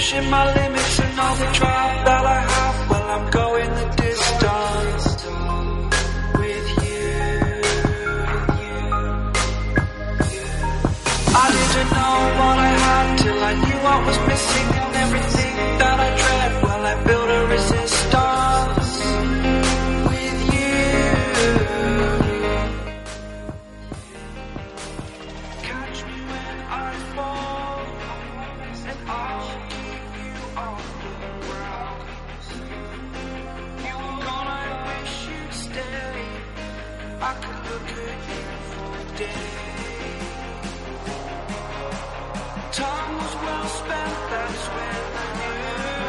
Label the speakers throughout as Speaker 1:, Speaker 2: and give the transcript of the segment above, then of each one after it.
Speaker 1: pushing my limits and all the drive that I have. Well, I'm going the distance with you. I didn't know what I had till I knew what was missing and everything Time was well spent, that's when I knew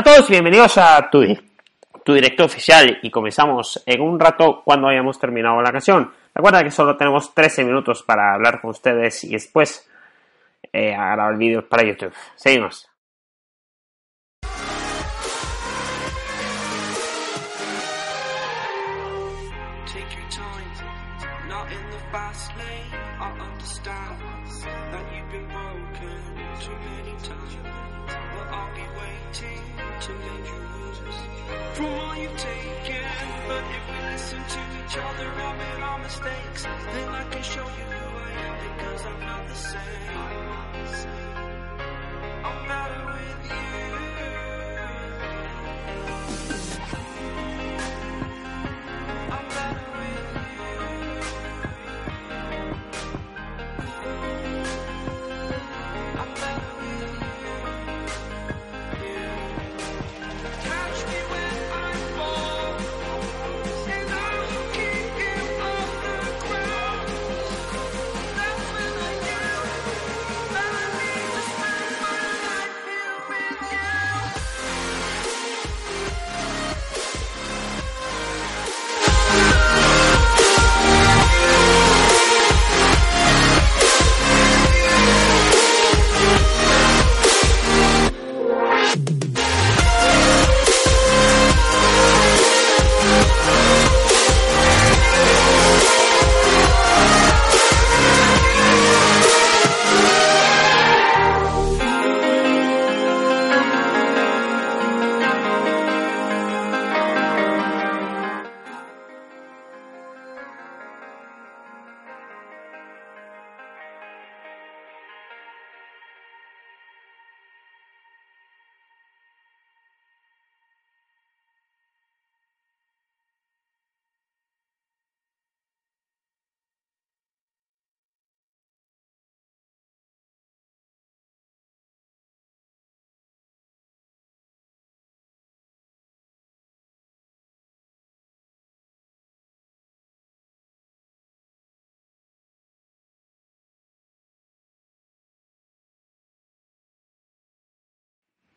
Speaker 2: Hola a todos y bienvenidos a tu, tu directo oficial y comenzamos en un rato cuando hayamos terminado la canción. Recuerda que solo tenemos 13 minutos para hablar con ustedes y después eh, grabar vídeos para YouTube. Seguimos.
Speaker 1: In the fast lane. I understand that you've been broken too many times, but I'll be waiting to lend your lose from all you've taken. But if we listen to each other, admit our mistakes, then I can show you who I am because I'm not the same.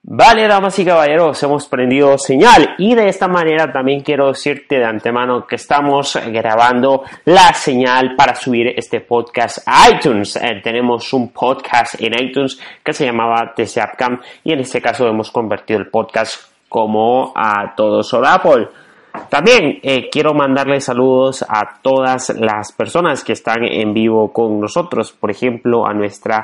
Speaker 2: Vale, damas y caballeros, hemos prendido señal y de esta manera también quiero decirte de antemano que estamos grabando la señal para subir este podcast a iTunes. Eh, tenemos un podcast en iTunes que se llamaba The Zapcam y en este caso hemos convertido el podcast como a todos sobre Apple. También eh, quiero mandarle saludos a todas las personas que están en vivo con nosotros, por ejemplo, a nuestra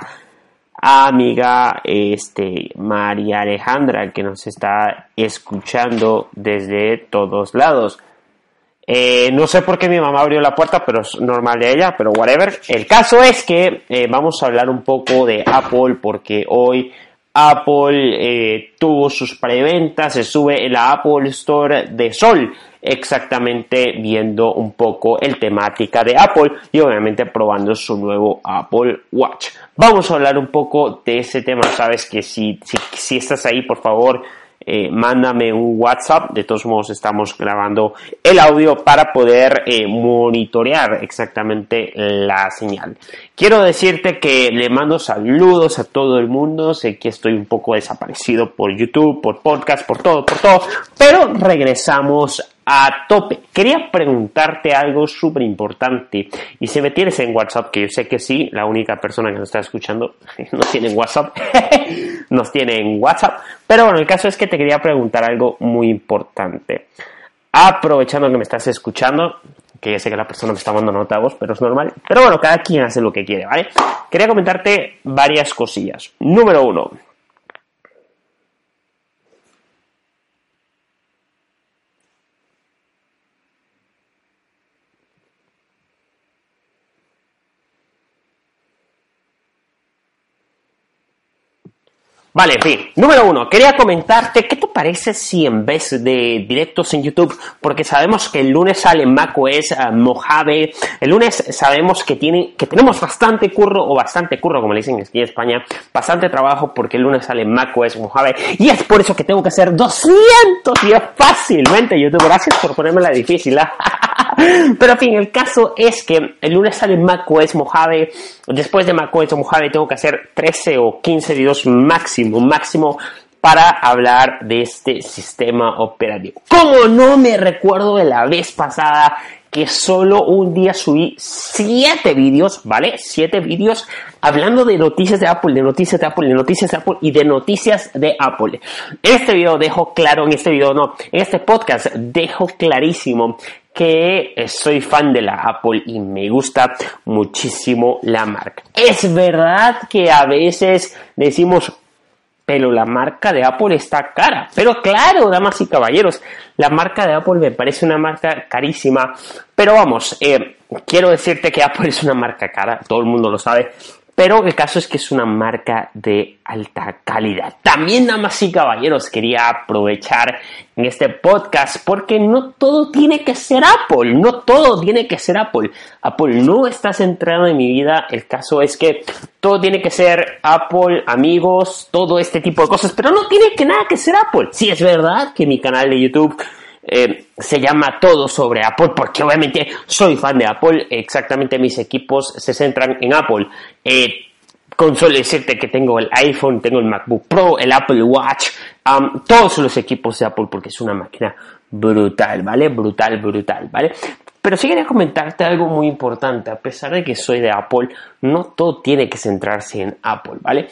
Speaker 2: amiga este María Alejandra que nos está escuchando desde todos lados. Eh, no sé por qué mi mamá abrió la puerta, pero es normal de ella, pero whatever. El caso es que eh, vamos a hablar un poco de Apple porque hoy Apple eh, tuvo sus preventas, se sube en la Apple Store de Sol, exactamente viendo un poco el temática de Apple y obviamente probando su nuevo Apple Watch. Vamos a hablar un poco de ese tema, sabes que si, si, si estás ahí, por favor, eh, mándame un WhatsApp. De todos modos, estamos grabando el audio para poder eh, monitorear exactamente la señal. Quiero decirte que le mando saludos a todo el mundo. Sé que estoy un poco desaparecido por YouTube, por podcast, por todo, por todo. Pero regresamos a tope. Quería preguntarte algo súper importante. Y si me tienes en WhatsApp, que yo sé que sí, la única persona que nos está escuchando no tiene WhatsApp, nos tiene en WhatsApp. Pero bueno, el caso es que te quería preguntar algo muy importante. Aprovechando que me estás escuchando, que ya sé que la persona me está mandando nota a vos, pero es normal. Pero bueno, cada quien hace lo que quiere, ¿vale? Quería comentarte varias cosillas. Número uno, Vale, en fin. Número uno, quería comentarte, ¿qué te parece si en vez de directos en YouTube, porque sabemos que el lunes sale macOS uh, Mojave, el lunes sabemos que, tiene, que tenemos bastante curro, o bastante curro, como le dicen aquí en España, bastante trabajo porque el lunes sale macOS Mojave, y es por eso que tengo que hacer 200 días fácilmente YouTube. Gracias por ponerme la difícil. ¿ah? Pero en fin, el caso es que el lunes sale macOS Mojave, después de macOS Mojave tengo que hacer 13 o 15 videos máximo, máximo para hablar de este sistema operativo. Como no me recuerdo de la vez pasada que solo un día subí 7 vídeos, ¿vale? 7 vídeos hablando de noticias de Apple, de noticias de Apple, de noticias de Apple y de noticias de Apple. En este video dejo claro, en este video no, en este podcast dejo clarísimo que soy fan de la Apple y me gusta muchísimo la marca. Es verdad que a veces decimos, pero la marca de Apple está cara. Pero claro, damas y caballeros, la marca de Apple me parece una marca carísima. Pero vamos, eh, quiero decirte que Apple es una marca cara, todo el mundo lo sabe. Pero el caso es que es una marca de alta calidad. También, damas y caballeros, quería aprovechar en este podcast porque no todo tiene que ser Apple. No todo tiene que ser Apple. Apple no está centrado en mi vida. El caso es que todo tiene que ser Apple, amigos, todo este tipo de cosas. Pero no tiene que nada que ser Apple. Sí, es verdad que mi canal de YouTube eh, se llama todo sobre Apple porque obviamente soy fan de Apple, exactamente mis equipos se centran en Apple. Eh, con solo decirte que tengo el iPhone, tengo el MacBook Pro, el Apple Watch, todos los equipos de Apple porque es una máquina brutal, ¿vale? Brutal, brutal, ¿vale? Pero sí quería comentarte algo muy importante, a pesar de que soy de Apple, no todo tiene que centrarse en Apple, ¿vale?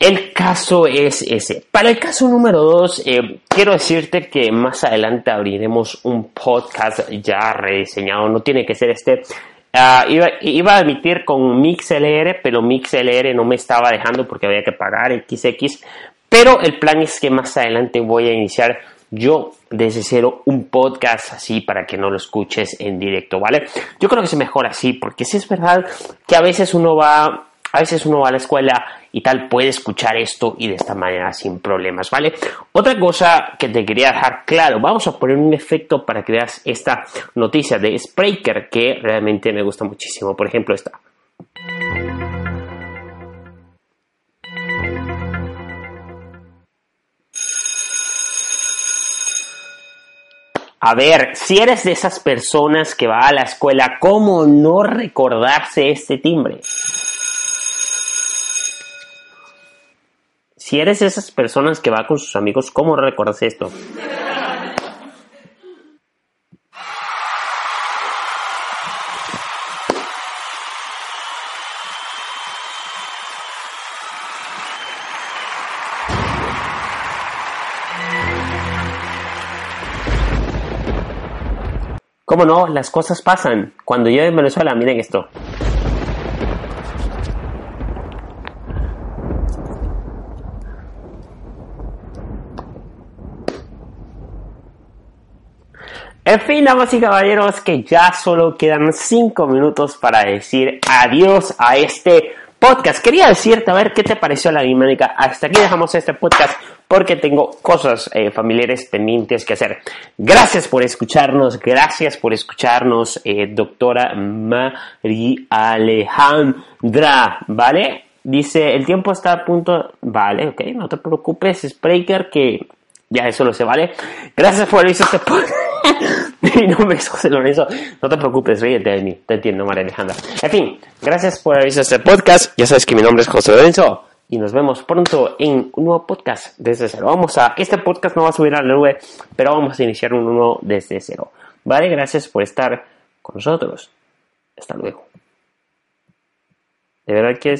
Speaker 2: El caso es ese. Para el caso número dos, eh, quiero decirte que más adelante abriremos un podcast ya rediseñado. No tiene que ser este. Ah, iba, a emitir con MixLR, pero MixLR no me estaba dejando porque había que pagar XX. Pero el plan es que más adelante voy a iniciar yo desde cero un podcast así para que no lo escuches en directo, ¿vale? Yo creo que es mejor así porque si es verdad que a veces uno va a veces uno va a la escuela y tal puede escuchar esto y de esta manera sin problemas, ¿vale? Otra cosa que te quería dejar claro, vamos a poner un efecto para que veas esta noticia de Spreaker que realmente me gusta muchísimo. Por ejemplo, esta. A ver, si eres de esas personas que va a la escuela, ¿cómo no recordarse este timbre? Si eres esas personas que va con sus amigos, ¿cómo recuerdas esto? ¿Cómo no? Las cosas pasan. Cuando yo en Venezuela, miren esto. En fin, damas y caballeros, que ya solo quedan 5 minutos para decir adiós a este podcast. Quería decirte a ver qué te pareció la dinámica. Hasta aquí dejamos este podcast porque tengo cosas eh, familiares pendientes que hacer. Gracias por escucharnos, gracias por escucharnos, eh, doctora María Alejandra, ¿vale? Dice, el tiempo está a punto... Vale, ok, no te preocupes, Spreaker, que Ya eso lo sé, ¿vale? Gracias por visto este podcast. Mi nombre es José Lorenzo. No te preocupes, ríete de mí. Te entiendo, María Alejandra. En fin, gracias por haber visto este podcast. Ya sabes que mi nombre es José Lorenzo. Y nos vemos pronto en un nuevo podcast desde cero. Vamos a, este podcast no va a subir a la nube, pero vamos a iniciar un nuevo desde cero. Vale, gracias por estar con nosotros. Hasta luego. De verdad que